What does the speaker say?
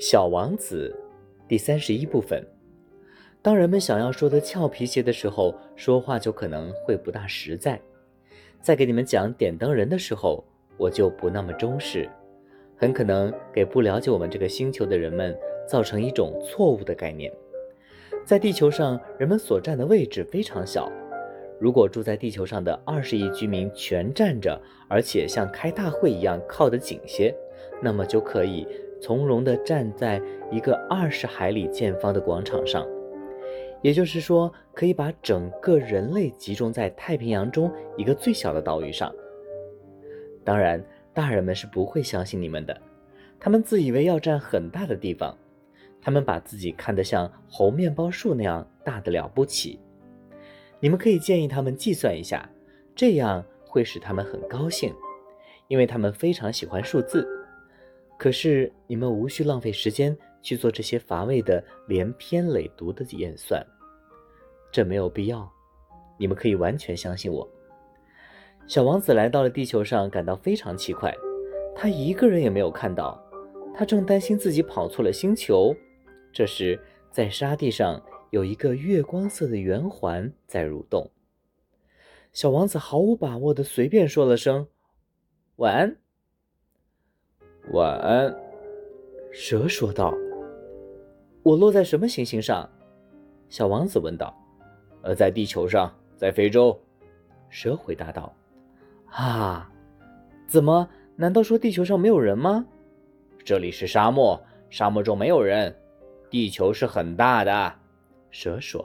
小王子，第三十一部分。当人们想要说的俏皮些的时候，说话就可能会不大实在。在给你们讲点灯人的时候，我就不那么忠实，很可能给不了解我们这个星球的人们造成一种错误的概念。在地球上，人们所占的位置非常小。如果住在地球上的二十亿居民全站着，而且像开大会一样靠得紧些，那么就可以。从容地站在一个二十海里见方的广场上，也就是说，可以把整个人类集中在太平洋中一个最小的岛屿上。当然，大人们是不会相信你们的，他们自以为要占很大的地方，他们把自己看得像猴面包树那样大的了不起。你们可以建议他们计算一下，这样会使他们很高兴，因为他们非常喜欢数字。可是你们无需浪费时间去做这些乏味的连篇累牍的演算，这没有必要。你们可以完全相信我。小王子来到了地球上，感到非常奇怪，他一个人也没有看到。他正担心自己跑错了星球。这时，在沙地上有一个月光色的圆环在蠕动。小王子毫无把握的随便说了声“晚安”。晚安，蛇说道。“我落在什么行星上？”小王子问道。“呃，在地球上，在非洲。”蛇回答道。“啊，怎么？难道说地球上没有人吗？”“这里是沙漠，沙漠中没有人。地球是很大的。”蛇说。